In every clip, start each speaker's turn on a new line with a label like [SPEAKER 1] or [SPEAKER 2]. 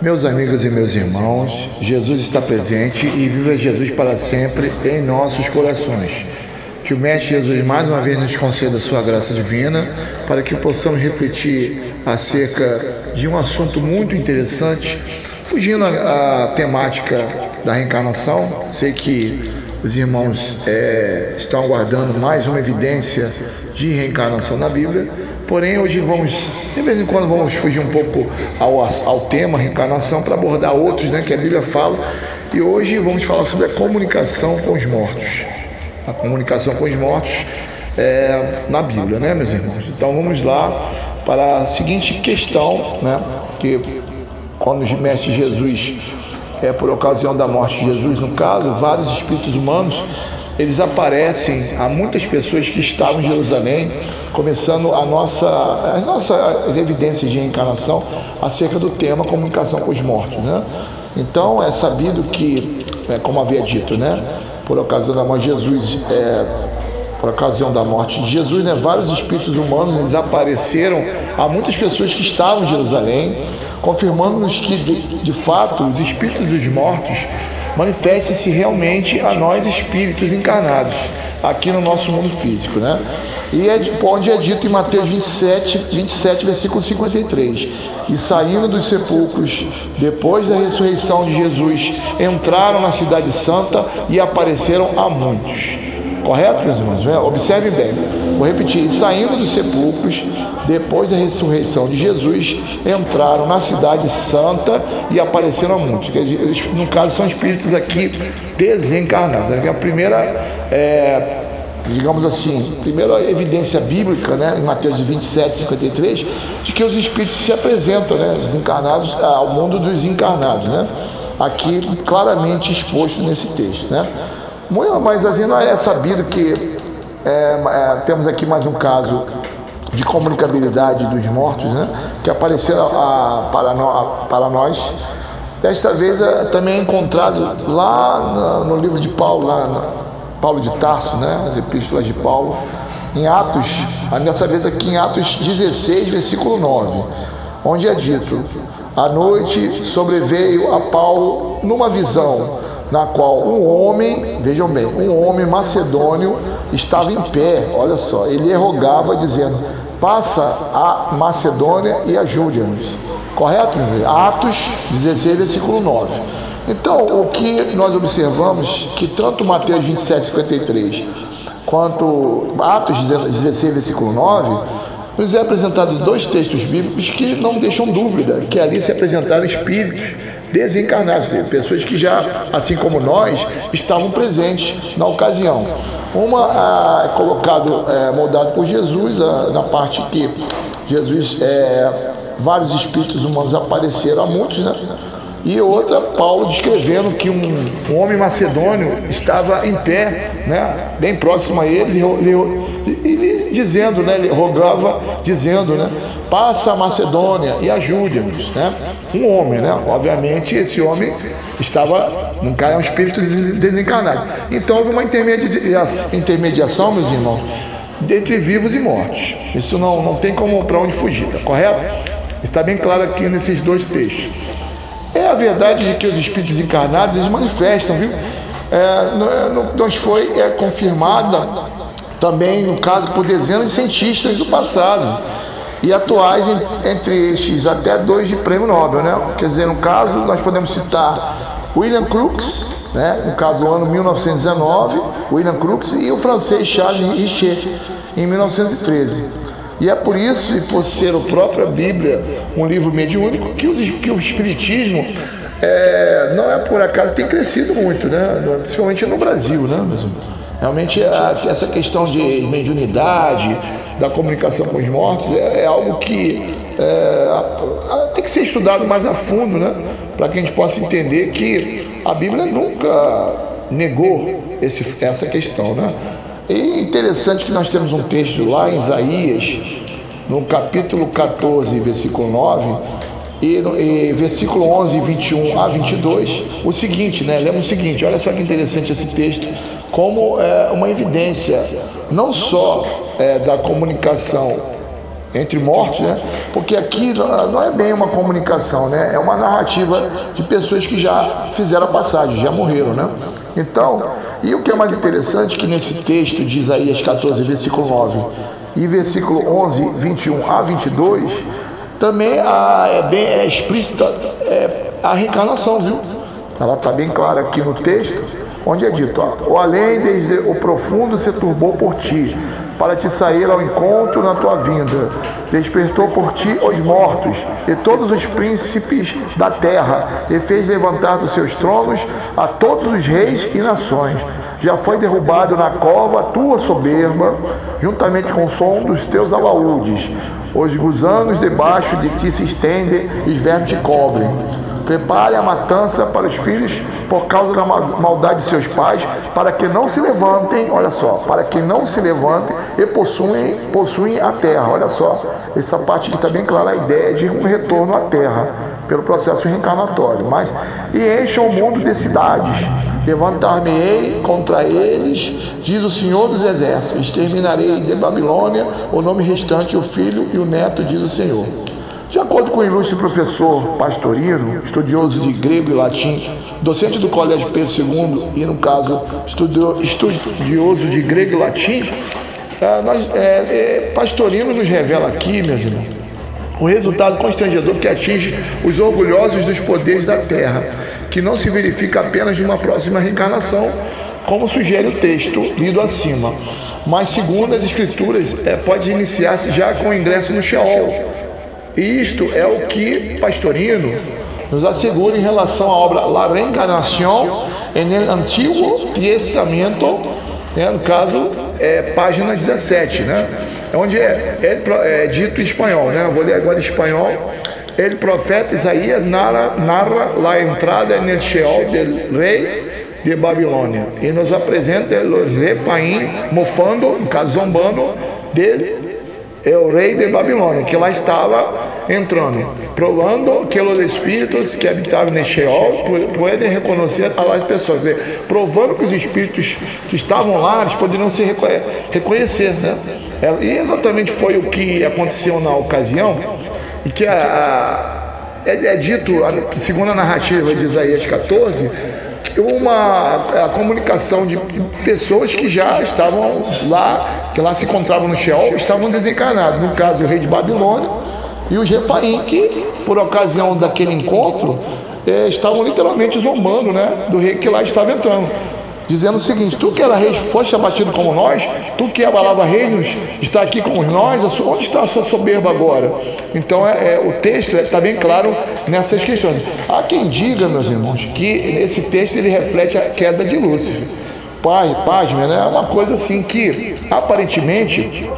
[SPEAKER 1] Meus amigos e meus irmãos, Jesus está presente e viva Jesus para sempre em nossos corações. Que o Mestre Jesus mais uma vez nos conceda sua graça divina para que possamos refletir acerca de um assunto muito interessante, fugindo à temática da reencarnação. Sei que os irmãos é, estão aguardando mais uma evidência de reencarnação na Bíblia. Porém, hoje vamos, de vez em quando, vamos fugir um pouco ao, ao tema reencarnação para abordar outros né, que a Bíblia fala. E hoje vamos falar sobre a comunicação com os mortos. A comunicação com os mortos é, na Bíblia, né, meus irmãos? Então vamos lá para a seguinte questão, né? Que quando o Mestre Jesus é, por ocasião da morte de Jesus, no caso, vários espíritos humanos, eles aparecem a muitas pessoas que estavam em Jerusalém, começando a nossa, as nossas evidências de reencarnação acerca do tema comunicação com os mortos. Né? Então é sabido que, é, como havia dito, né, por ocasião da morte de Jesus, é, por ocasião da morte de Jesus, né, vários espíritos humanos eles apareceram a muitas pessoas que estavam em Jerusalém, confirmando-nos que, de, de fato, os espíritos dos mortos manifestem-se realmente a nós espíritos encarnados aqui no nosso mundo físico, né? E é onde é dito em Mateus 27, 27, versículo 53. E saindo dos sepulcros, depois da ressurreição de Jesus, entraram na cidade santa e apareceram a muitos. Correto, meus irmãos? Observe bem. Vou repetir. Saindo dos sepulcros, depois da ressurreição de Jesus, entraram na cidade santa e apareceram a muitos. No caso, são espíritos aqui desencarnados. A primeira, é, digamos assim, primeira evidência bíblica, né, em Mateus 27, 53, de que os espíritos se apresentam, né, desencarnados, ao mundo dos encarnados, né? Aqui claramente exposto nesse texto, né? Mas assim, não é sabido que é, é, temos aqui mais um caso de comunicabilidade dos mortos, né, que apareceram a, para, no, para nós. Desta vez é, também é encontrado lá no, no livro de Paulo, lá na, Paulo de Tarso, né, as epístolas de Paulo, em Atos, dessa vez aqui em Atos 16, versículo 9, onde é dito: A noite sobreveio a Paulo numa visão na qual um homem, vejam bem, um homem macedônio estava em pé, olha só, ele rogava dizendo: passa a Macedônia e ajude-nos. Correto? Atos 16, versículo 9. Então, o que nós observamos que tanto Mateus 27, 53 quanto Atos 16, versículo 9, nos é apresentado dois textos bíblicos que não deixam dúvida que ali se apresentaram espíritos desencarnados, pessoas que já, assim como nós, estavam presentes na ocasião. Uma ah, é colocado, é, moldado por Jesus, ah, na parte que Jesus, é, vários espíritos humanos apareceram a muitos, né? E outra, Paulo descrevendo que um, um homem macedônio estava em pé, né, bem próximo a ele, e, e, dizendo, né, ele rogava, dizendo, né, passa a Macedônia e ajude-nos, né, um homem, né, obviamente esse homem estava, não é um espírito desencarnado. Então houve uma intermediação, meus irmãos, entre vivos e mortos. Isso não, não tem como para onde fugir, tá correto? Está bem claro aqui nesses dois textos. É a verdade de que os espíritos encarnados eles manifestam, viu? É, nós foi é, confirmada também, no caso, por dezenas de cientistas do passado e atuais, entre estes até dois de prêmio Nobel, né? Quer dizer, no caso, nós podemos citar William Crookes, né? no caso do ano 1919, William Crookes e o francês Charles Richer, em 1913. E é por isso, e por ser a própria Bíblia um livro mediúnico, que, os, que o Espiritismo é, não é por acaso, tem crescido muito, né? principalmente no Brasil. Né? Realmente a, essa questão de mediunidade, da comunicação com os mortos, é, é algo que é, tem que ser estudado mais a fundo, né? para que a gente possa entender que a Bíblia nunca negou esse, essa questão. Né? E interessante que nós temos um texto lá em Isaías, no capítulo 14, versículo 9, e, e versículo 11, 21 a 22, o seguinte, né? Lembra o seguinte, olha só que interessante esse texto, como é, uma evidência não só é, da comunicação entre mortos, né? Porque aqui não é bem uma comunicação, né? É uma narrativa de pessoas que já fizeram a passagem, já morreram, né? Então, e o que é mais interessante é que nesse texto de Isaías 14, versículo 9 e versículo 11, 21 a 22, também a, é bem é explícita é, a reencarnação, viu? Ela está bem clara aqui no texto, onde é dito: ó, o além desde o profundo se turbou por ti, para te sair ao encontro na tua vinda. Despertou por ti os mortos e todos os príncipes da terra, e fez levantar dos seus tronos a todos os reis e nações. Já foi derrubado na cova a tua soberba, juntamente com o som dos teus alaúdes. Os gusanos debaixo de ti se estendem e os vermes te cobrem. Prepare a matança para os filhos por causa da maldade de seus pais, para que não se levantem, olha só, para que não se levantem e possuem, possuem a terra. Olha só, essa parte aqui está bem clara a ideia de um retorno à terra pelo processo reencarnatório. Mas e encham o mundo de cidades. Levantar-me-ei contra eles, diz o Senhor dos Exércitos. Exterminarei de Babilônia o nome restante, o filho e o neto, diz o Senhor. De acordo com o ilustre professor Pastorino, estudioso de grego e latim, docente do Colégio Pedro II e, no caso, estudioso de grego e latim, é, nós, é, é, Pastorino nos revela aqui, meus irmãos, o resultado constrangedor que atinge os orgulhosos dos poderes da terra, que não se verifica apenas de uma próxima reencarnação, como sugere o texto lido acima, mas, segundo as Escrituras, é, pode iniciar-se já com o ingresso no Sheol isto é o que Pastorino nos assegura em relação à obra La Reencarnação no Antigo Testamento, né, no caso, é, página 17, né, onde é, é, é dito em espanhol, né, vou ler agora em espanhol. El profeta Isaías narra, narra a entrada no Sheol do rei de Babilônia e nos apresenta o repaim mofando, no caso zombando, de é o rei de Babilônia, que lá estava entrando, provando que os espíritos que habitavam em Sheol podem reconhecer as pessoas, dizer, provando que os espíritos que estavam lá eles poderiam se reconhecer, né? É, e exatamente foi o que aconteceu na ocasião, e que a, a, é, é dito, segundo a narrativa de Isaías 14, uma a comunicação de pessoas que já estavam lá, que lá se encontravam no Sheol, estavam desencarnados. No caso, o rei de Babilônia e os Refaim, que por ocasião daquele encontro é, estavam literalmente zombando né, do rei que lá estava entrando dizendo o seguinte: Tu que era rei, foste abatido como nós, tu que abalava reinos, está aqui com nós, onde está a sua soberba agora? Então é, é o texto está bem claro nessas questões. Há quem diga, meus irmãos, que esse texto ele reflete a queda de Lúcifer. Pai, pasme, né? É uma coisa assim que aparentemente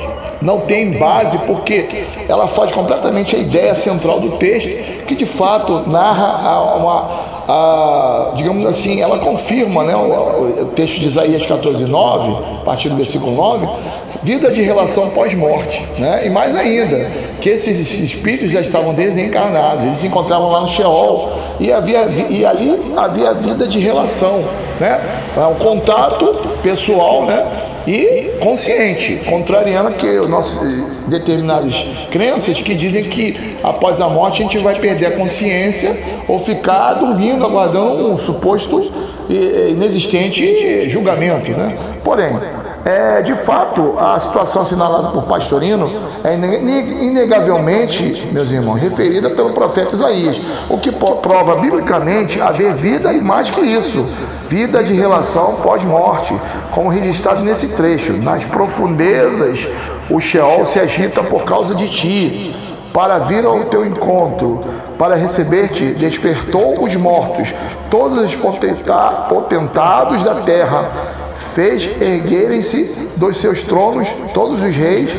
[SPEAKER 1] não tem base porque ela faz completamente a ideia central do texto, que de fato narra uma, a, digamos assim, ela confirma né, o, o, texto de Isaías 14, 9, a partir do versículo 9, vida de relação pós-morte. Né? E mais ainda, que esses espíritos já estavam desencarnados, eles se encontravam lá no Sheol, e, havia, e ali havia vida de relação, né? um contato pessoal, né? E consciente, contrariando que os nossos determinadas crenças que dizem que após a morte a gente vai perder a consciência ou ficar dormindo, aguardando um suposto inexistente julgamento. Né? Porém, é, de fato, a situação assinalada por Pastorino é inegavelmente, meus irmãos, referida pelo profeta Isaías, o que prova biblicamente haver vida e mais que isso, vida de relação pós-morte, como registrado nesse trecho. Nas profundezas, o Sheol se agita por causa de ti, para vir ao teu encontro, para receber-te, despertou os mortos, todos os potentados da terra fez erguerem-se dos seus tronos todos os reis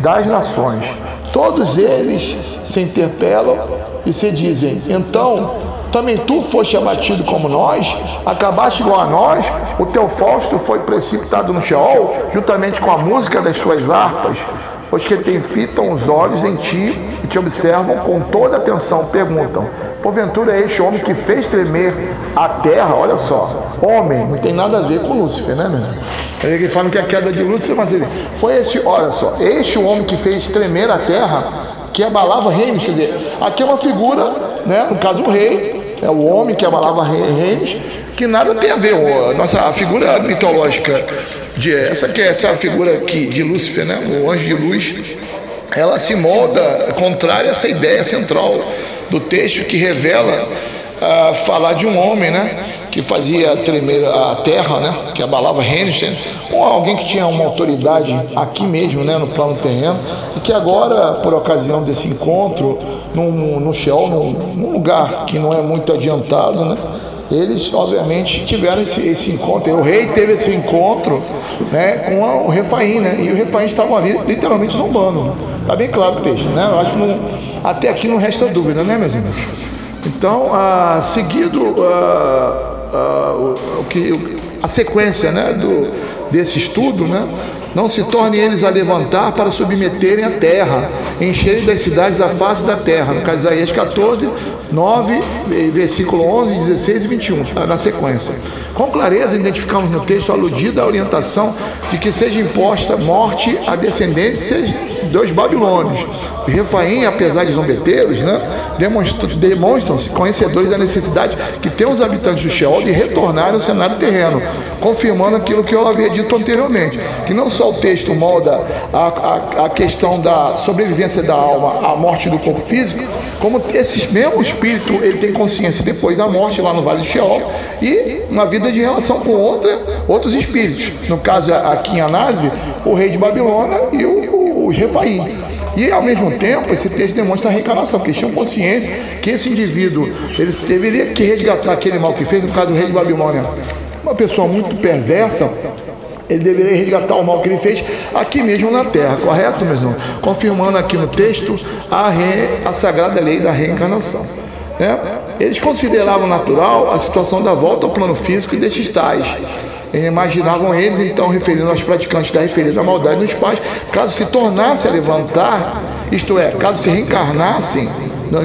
[SPEAKER 1] das nações. Todos eles se interpelam e se dizem: Então, também tu foste abatido como nós, acabaste igual a nós, o teu fausto foi precipitado no Sheol, juntamente com a música das suas harpas, os que te fitam os olhos em ti e te observam com toda atenção perguntam: Porventura é este homem que fez tremer a terra? Olha só, homem, não tem nada a ver com Lúcifer, né, meu? Eles falam que a queda de Lúcifer, mas ele foi esse, olha só, este homem que fez tremer a terra, que abalava reinos, quer dizer, aqui é uma figura, né, no caso o rei, é o homem que abalava reinos, que nada tem a ver, nossa a figura mitológica de essa que é essa figura aqui de Lúcifer, né, o anjo de luz, ela se molda contrária a essa ideia central do texto que revela uh, falar de um homem, né? Que fazia tremer a terra, né? Que abalava reinos, ou alguém que tinha uma autoridade aqui mesmo, né? No plano terreno, e que agora, por ocasião desse encontro no Sheol, num, num lugar que não é muito adiantado, né? Eles obviamente tiveram esse, esse, encontro. O rei teve esse encontro né, com a, o Refaim, né? E o Refaim estavam ali literalmente zombando. Está bem claro o texto, né? Eu acho que não, até aqui não resta dúvida, né, meus irmãos? Então, ah, seguido ah, ah, o, o, que, a sequência né, do, desse estudo, né? Não se tornem eles a levantar para submeterem a terra, encherem das cidades a face da terra. No caso de Isaías 14, 9, versículo 11, 16 e 21, na sequência. Com clareza identificamos no texto aludida a orientação de que seja imposta morte a descendências dos babilônios. Os Refaim, apesar de zombeteiros, né, demonstram-se conhecedores da necessidade que tem os habitantes do Sheol de retornarem ao cenário terreno, confirmando aquilo que eu havia dito anteriormente, que não só o texto molda a, a, a questão da sobrevivência da alma à morte do corpo físico, como esse mesmo espírito ele tem consciência depois da morte lá no Vale do Sheol e uma vida de relação com outra, outros espíritos. No caso aqui em análise, o rei de Babilônia e o, os Refaim. E ao mesmo tempo, esse texto demonstra a reencarnação, porque eles tinham consciência que esse indivíduo ele deveria que resgatar aquele mal que fez, no caso do rei de Babilônia, uma pessoa muito perversa, ele deveria resgatar o mal que ele fez aqui mesmo na terra, correto, meu irmão? Confirmando aqui no texto a, re, a sagrada lei da reencarnação. Né? Eles consideravam natural a situação da volta ao plano físico destes tais. Imaginavam eles, então, referindo aos praticantes da referida maldade nos pais, caso se tornasse a levantar, isto é, caso se reencarnassem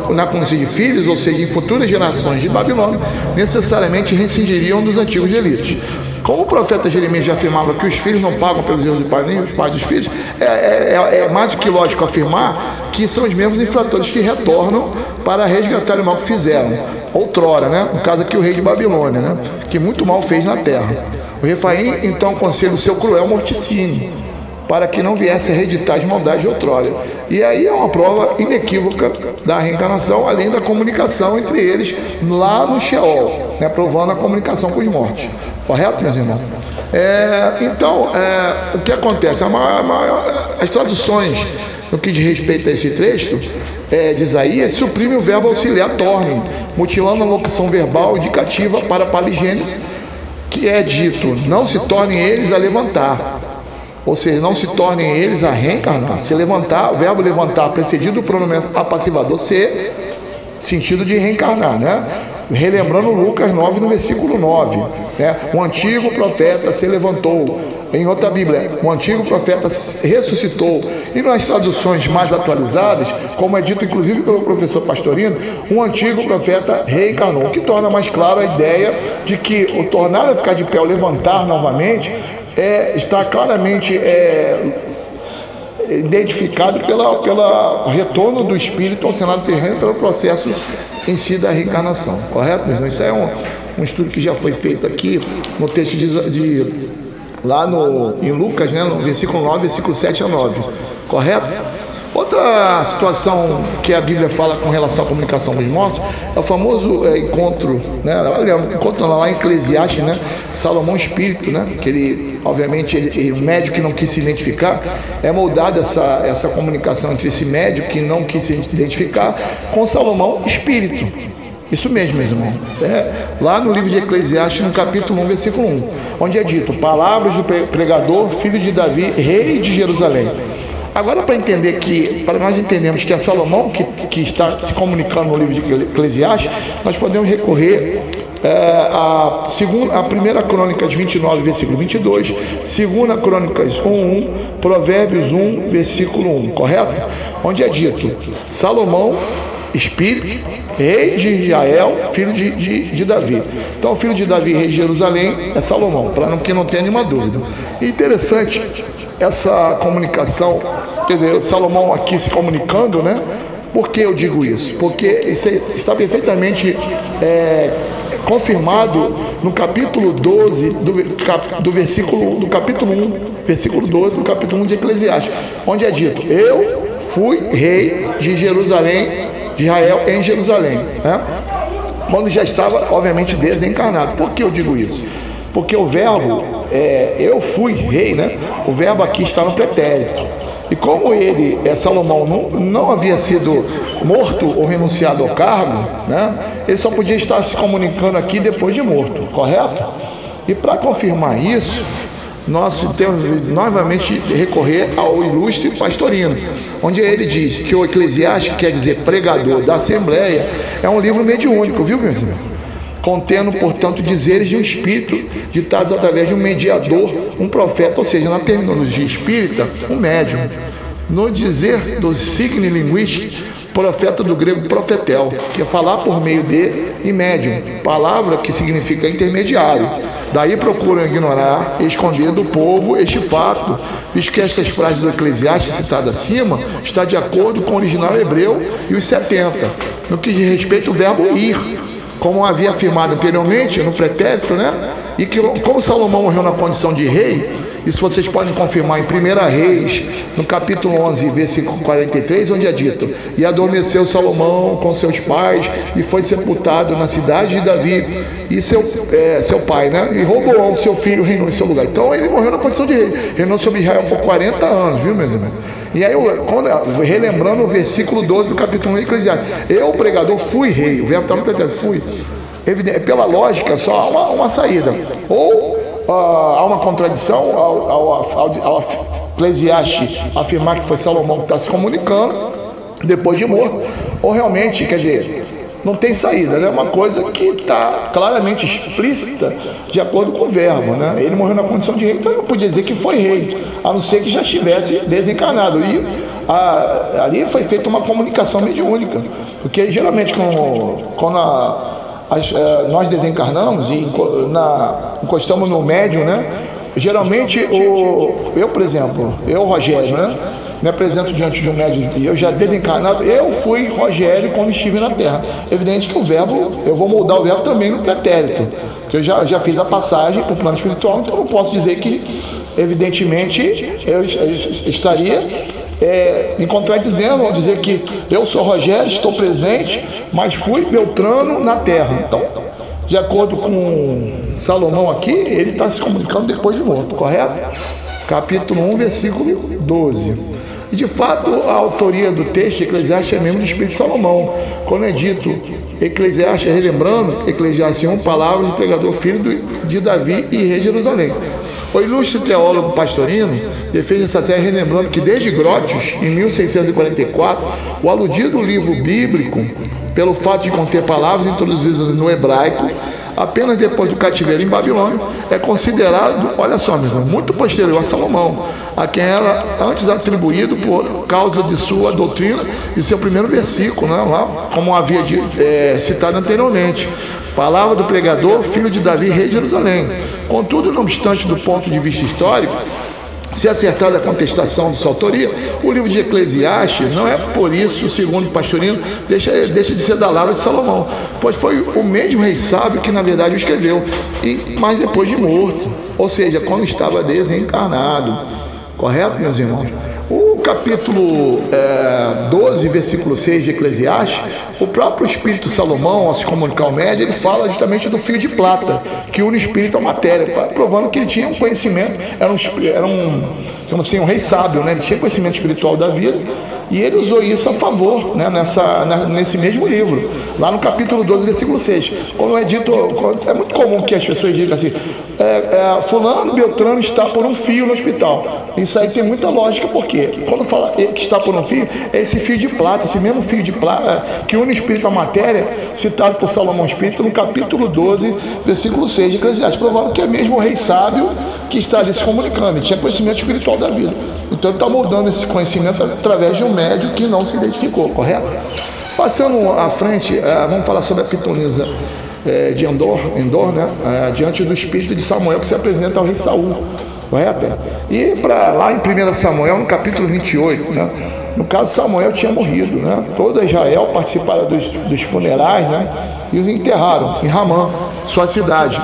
[SPEAKER 1] na condição de filhos, ou seja, em futuras gerações de Babilônia, necessariamente rescindiriam dos antigos delitos. Como o profeta Jeremias já afirmava que os filhos não pagam pelos erros do pai, nem os pais dos filhos, é, é, é, é mais do que lógico afirmar que são os mesmos infratores que retornam para resgatar o mal que fizeram, outrora, né? no caso aqui o rei de Babilônia, né? que muito mal fez na terra. O Refaim então aconselha o seu cruel morticínio, para que não viesse a reeditar as maldades de outrora. E aí é uma prova inequívoca da reencarnação, além da comunicação entre eles lá no Sheol, né, provando a comunicação com os mortos. Correto, meus irmãos? É, então, é, o que acontece? A maior, a maior, as traduções no que diz respeito a esse texto é, de Isaías suprimem o verbo auxiliar torne, mutilando a locução verbal indicativa para a paligênese, que é dito: não se tornem eles a levantar. Ou seja, não se tornem eles a reencarnar. Se levantar, o verbo levantar precedido do pronome apassivador ser sentido de reencarnar, né? relembrando Lucas 9, no versículo 9. Né? O antigo profeta se levantou. Em outra Bíblia, o antigo profeta ressuscitou. E nas traduções mais atualizadas, como é dito inclusive pelo professor Pastorino, um antigo profeta reencarnou, o que torna mais claro a ideia de que o tornar a ficar de pé, o levantar novamente, é, está claramente é, identificado pela, pela retorno do espírito ao cenário terreno pelo processo em si da reencarnação, correto? Mesmo? Isso é um, um estudo que já foi feito aqui no texto de, de lá no, em Lucas, né, no versículo 9, versículo 7 a 9, correto? Outra situação que a Bíblia fala com relação à comunicação com os mortos é o famoso é, encontro, né? Olha, encontro lá em Eclesiastes, né? Salomão Espírito, né? Que ele, obviamente, ele, o médico que não quis se identificar, é moldada essa, essa comunicação entre esse médico que não quis se identificar com Salomão Espírito. Isso mesmo, meus irmãos. É, lá no livro de Eclesiastes, no capítulo 1, versículo 1, onde é dito: Palavras do pregador, filho de Davi, rei de Jerusalém. Agora, para entender que, para nós entendermos que é Salomão que, que está se comunicando no livro de Eclesiastes, nós podemos recorrer é, a, segunda, a primeira Crônicas 29, versículo 22, segunda Crônicas 1, 1, Provérbios 1, versículo 1, correto? Onde é dito, Salomão, espírito, rei de Israel, filho de, de, de, Davi. Então, o filho de Davi, rei de Jerusalém, é Salomão, para que não tenha nenhuma dúvida. interessante essa comunicação, quer dizer, Salomão aqui se comunicando, né? Por que eu digo isso? Porque isso está perfeitamente é, confirmado no capítulo 12 do, do versículo do capítulo 1, versículo 12 do capítulo 1 de Eclesiastes, onde é dito: Eu fui rei de Jerusalém, de Israel em Jerusalém, né? quando já estava, obviamente, desencarnado. Por que eu digo isso? Porque o verbo, é, eu fui rei, né? O verbo aqui está no pretérito. E como ele, é, Salomão, não, não havia sido morto ou renunciado ao cargo, né? Ele só podia estar se comunicando aqui depois de morto, correto? E para confirmar isso, nós temos novamente recorrer ao ilustre pastorino, onde ele diz que o Eclesiástico, quer dizer pregador da Assembleia, é um livro mediúnico, viu, meus irmãos? contendo, portanto, dizeres de um espírito ditados através de um mediador, um profeta, ou seja, na terminologia espírita, um médium. No dizer do signo linguístico, profeta do grego profetel, que é falar por meio de e médium, palavra que significa intermediário. Daí procuram ignorar esconder do povo este fato, visto que essas frases do Eclesiastes citadas acima está de acordo com o original hebreu e os 70, no que diz respeito ao verbo ir, como havia afirmado anteriormente no pretérito, né? E que como Salomão morreu na condição de rei, isso vocês podem confirmar em 1 Reis, no capítulo 11, versículo 43, onde é dito: E adormeceu Salomão com seus pais e foi sepultado na cidade de Davi, e seu, é, seu pai, né? E Roboão, seu filho, reinou em seu lugar. Então ele morreu na condição de rei, reinou sobre Israel por 40 anos, viu, meus irmãos? E aí, quando, relembrando o versículo 12 do capítulo 1 de Eclesiastes, eu, pregador, fui rei, o verbo está no pretérito, fui. Evidente, pela lógica, só há uma, uma saída. Ou uh, há uma contradição ao, ao, ao, ao afirmar que foi Salomão que está se comunicando depois de morto, ou realmente, quer dizer, não tem saída, é né? uma coisa que está claramente explícita de acordo com o verbo. Né? Ele morreu na condição de rei, então ele não podia dizer que foi rei, a não ser que já estivesse desencarnado. E a, ali foi feita uma comunicação mediúnica, porque geralmente quando, a, as, é, nós desencarnamos e na, encostamos no médium, né? Geralmente, o, eu, por exemplo, eu, Rogério, né? Me apresento diante de um médium e eu já desencarnado, eu fui Rogério quando estive na Terra. Evidente que o verbo, eu vou moldar o verbo também no pretérito, que eu já, já fiz a passagem para o plano espiritual, então eu posso dizer que, evidentemente, eu, eu estaria é, me contradizendo ao dizer que eu sou Rogério, estou presente, mas fui Beltrano na terra. Então, de acordo com Salomão aqui, ele está se comunicando depois de morto, correto? Capítulo 1, versículo 12. E de fato, a autoria do texto Eclesiastes é mesmo do Espírito de Salomão. Quando é dito Eclesiastes, relembrando, Eclesiastes 1, palavras do pregador filho de Davi e rei de Jerusalém. O ilustre teólogo Pastorino defende essa tese relembrando que desde Grotius, em 1644, o aludido livro bíblico, pelo fato de conter palavras introduzidas no hebraico, apenas depois do cativeiro em Babilônia, é considerado, olha só, meu irmão, muito posterior a Salomão, a quem era antes atribuído por causa de sua doutrina e seu primeiro versículo, né, lá, como havia de, é, citado anteriormente. Palavra do pregador, filho de Davi, rei de Jerusalém. Contudo, não obstante do ponto de vista histórico, se acertada a contestação de sua autoria, o livro de Eclesiastes não é por isso, segundo o Pastorino, deixa, deixa de ser da lavra de Salomão, pois foi o mesmo rei sábio que na verdade o escreveu, e mais depois de morto, ou seja, quando estava desencarnado. Correto, meus irmãos? O capítulo é, 12, versículo 6 de Eclesiastes, o próprio Espírito Salomão, ao se comunicar ao médio, ele fala justamente do fio de prata, que une o espírito à matéria, provando que ele tinha um conhecimento, era um, era um, assim, um rei sábio, né? ele tinha conhecimento espiritual da vida, e ele usou isso a favor, né? Nessa, nesse mesmo livro, lá no capítulo 12, versículo 6. Quando é dito, é muito comum que as pessoas digam assim: é, é, Fulano Beltrano está por um fio no hospital. Isso aí tem muita lógica, porque quando fala que está por um fio, é esse fio de plata, esse mesmo fio de plata que une o espírito à matéria, citado por Salomão Espírito no capítulo 12, versículo 6 de Eclesiastes. Provável que é mesmo o rei sábio que está ali se comunicando, ele tinha conhecimento espiritual da vida. Então ele está moldando esse conhecimento através de um médio que não se identificou, correto? Passando à frente, eh, vamos falar sobre a pitonisa eh, de Endor, Endor né? Eh, diante do espírito de Samuel que se apresenta ao rei Saul, correto? E para lá em 1 Samuel, no capítulo 28, né? No caso, Samuel tinha morrido, né? Toda Israel participara dos, dos funerais, né? E os enterraram em Ramã, sua cidade.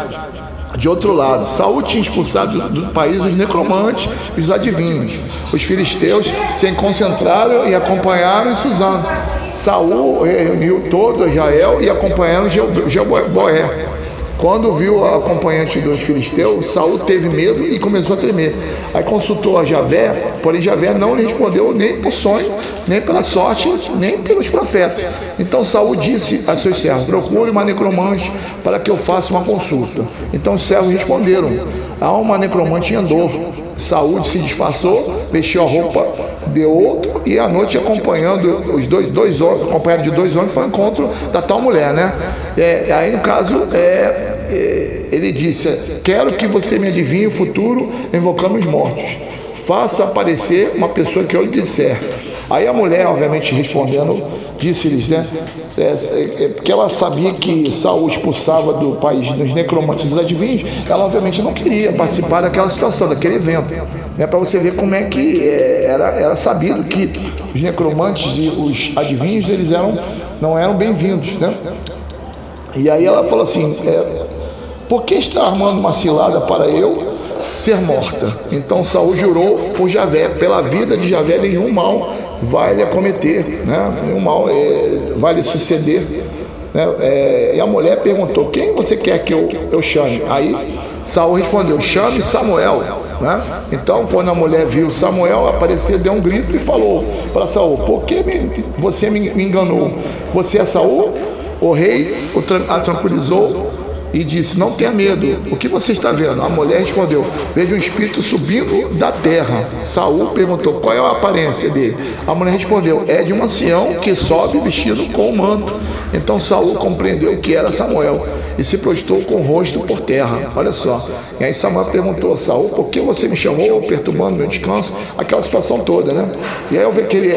[SPEAKER 1] De outro lado, Saul tinha expulsado do, país os necromantes e os adivinhos. Os filisteus se concentraram e acompanharam Suzano. Saul reuniu todo Israel e acompanharam Jeoboé. Quando viu a acompanhante dos filisteus, Saul teve medo e começou a tremer. Aí consultou a Javé, porém Javé não lhe respondeu nem por sonho, nem pela sorte, nem pelos profetas. Então Saul disse a seus servos: Procure uma necromante para que eu faça uma consulta. Então os servos responderam: Há uma necromante em Andor. Saúl se disfarçou, vestiu a roupa de outro e à noite acompanhando os dois, dois homens, acompanhado de dois homens, foi ao encontro da tal mulher, né? É, aí no caso é, ele disse: Quero que você me adivinhe o futuro invocando os mortos. Faça aparecer uma pessoa que eu lhe disser. Aí a mulher, obviamente, respondendo, disse-lhes, né? É, é, porque ela sabia que Saul expulsava do país dos necromantes dos adivinhos, ela obviamente não queria participar daquela situação, daquele evento. Né, Para você ver como é que é, era, era sabido que os necromantes e os adivinhos eles eram, não eram bem-vindos. Né? E aí ela falou assim: é, por que está armando uma cilada para eu ser morta? Então Saul jurou por Javé, pela vida de Javé nenhum mal vai lhe acometer, né? nenhum mal é, vai lhe suceder. Né? É, e a mulher perguntou: Quem você quer que eu, eu chame? Aí Saul respondeu: Chame Samuel. Né? Então, quando a mulher viu Samuel aparecer, deu um grito e falou para Saul: Por que me, você me enganou? Você é Saul? O rei a tranquilizou e disse: Não tenha medo, o que você está vendo? A mulher respondeu: Vejo um espírito subindo da terra. Saul perguntou: Qual é a aparência dele? A mulher respondeu: É de um ancião que sobe vestido com um manto. Então Saul compreendeu que era Samuel e se prostrou com o rosto por terra. Olha só. E aí Samuel perguntou a Saul: Por que você me chamou perturbando meu descanso? Aquela situação toda, né? E aí eu vi que ele,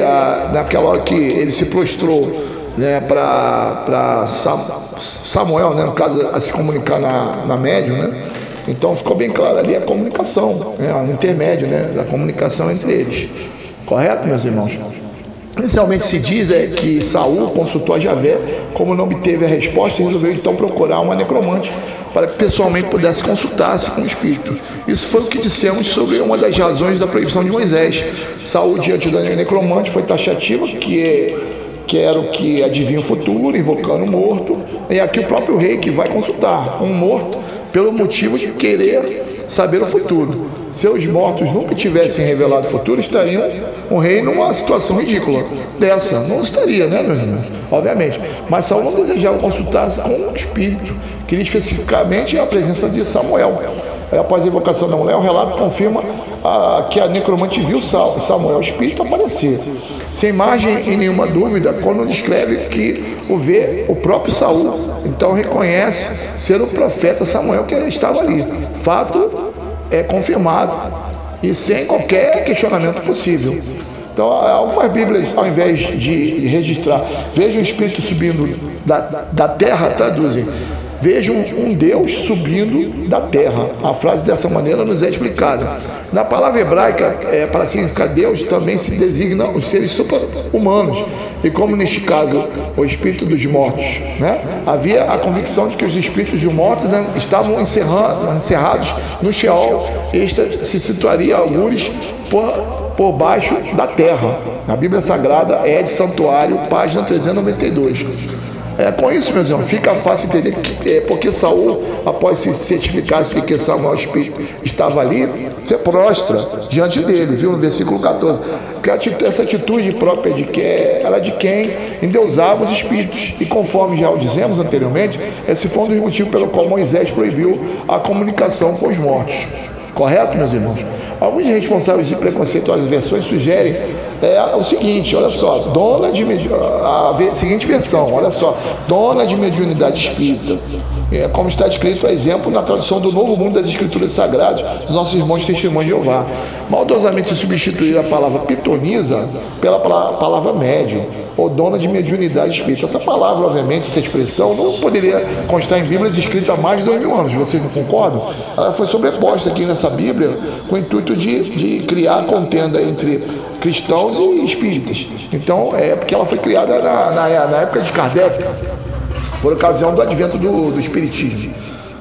[SPEAKER 1] naquela hora que ele se prostrou né, para Samuel, né, no caso, a se comunicar na, na médium, né? Então ficou bem claro ali a comunicação, né, o intermédio né, da comunicação entre eles. Correto, meus irmãos? Inicialmente se diz é que Saul consultou a Javé, como não obteve a resposta, resolveu então procurar uma necromante para que pessoalmente pudesse consultar-se com o espírito. Isso foi o que dissemos sobre uma das razões da proibição de Moisés. Saul, diante da necromante, foi taxativa, que é Quero que adivinhe o futuro, invocando o morto. E aqui o próprio rei que vai consultar um morto pelo motivo de querer saber o futuro. Se os mortos nunca tivessem revelado o futuro, estariam um rei numa situação ridícula dessa. Não estaria, né, meus irmãos? Obviamente. Mas Saul não desejava consultar com espírito. Queria especificamente a presença de Samuel. Após a invocação da mulher, o relato confirma ah, que a necromante viu Samuel, o espírito, aparecer. Sem margem e nenhuma dúvida, quando descreve que o vê o próprio Saul. Então reconhece ser o profeta Samuel que estava ali. Fato é confirmado e sem qualquer questionamento possível. Então, algumas Bíblias, ao invés de registrar, veja o Espírito subindo da, da terra, traduzem Vejam um Deus subindo da terra. A frase dessa maneira nos é explicada. Na palavra hebraica, é, para significar Deus, também se designa os seres super-humanos. E como neste caso, o espírito dos mortos. Né? Havia a convicção de que os espíritos dos mortos né, estavam encerrados no Sheol. Esta se situaria algures por, por baixo da terra. A Bíblia Sagrada é de Santuário, página 392. É, com isso, meus irmãos, fica fácil entender que é porque Saul, após se certificar de que Samuel estava ali, se prostra diante dele, viu? No versículo 14. Porque essa atitude própria de que ela é de quem endeusava os espíritos. E conforme já o dizemos anteriormente, esse foi um dos motivos pelo qual Moisés proibiu a comunicação com os mortos. Correto, meus irmãos? Alguns responsáveis de preconceituosas versões sugerem é, o seguinte, olha só, dona de a, a seguinte versão, olha só, dona de mediunidade espírita, é, como está escrito, a exemplo, na tradução do Novo Mundo das Escrituras Sagradas, dos nossos irmãos testemunhos de Jeová. Maldosamente substituir a palavra pitonisa pela palavra médium, ou dona de mediunidade espírita. Essa palavra, obviamente, essa expressão, não poderia constar em Bíblias escritas há mais de dois mil anos, vocês não concordam? Ela foi sobreposta aqui nessa Bíblia com o intuito de, de criar contenda entre cristãos e espíritas. Então, é porque ela foi criada na, na, na época de Kardec por ocasião do advento do, do Espiritismo.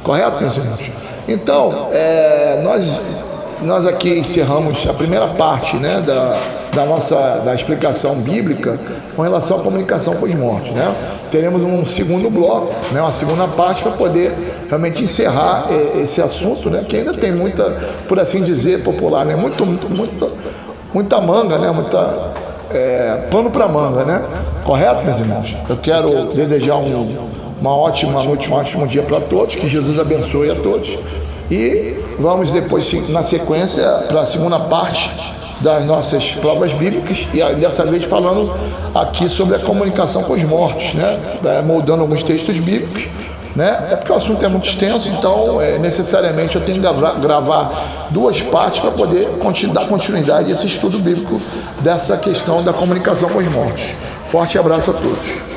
[SPEAKER 1] Correto, meus irmãos? Então, é, nós, nós aqui encerramos a primeira parte né, da, da nossa da explicação bíblica com relação à comunicação com os mortos. Né? Teremos um segundo bloco, né, uma segunda parte para poder realmente encerrar esse assunto, né, que ainda tem muita, por assim dizer, popular, né, muito, muito, muito muita manga, né, muita é, pano para manga, né? Correto, meus irmãos? Eu quero desejar um, uma ótima noite, um ótimo dia para todos, que Jesus abençoe a todos. E vamos depois, na sequência, para a segunda parte das nossas provas bíblicas, e dessa vez falando aqui sobre a comunicação com os mortos, né? É, moldando alguns textos bíblicos né? É porque o assunto é muito extenso, então é, necessariamente eu tenho que gravar, gravar duas partes para poder dar continuidade a esse estudo bíblico dessa questão da comunicação com os mortos. Forte abraço a todos.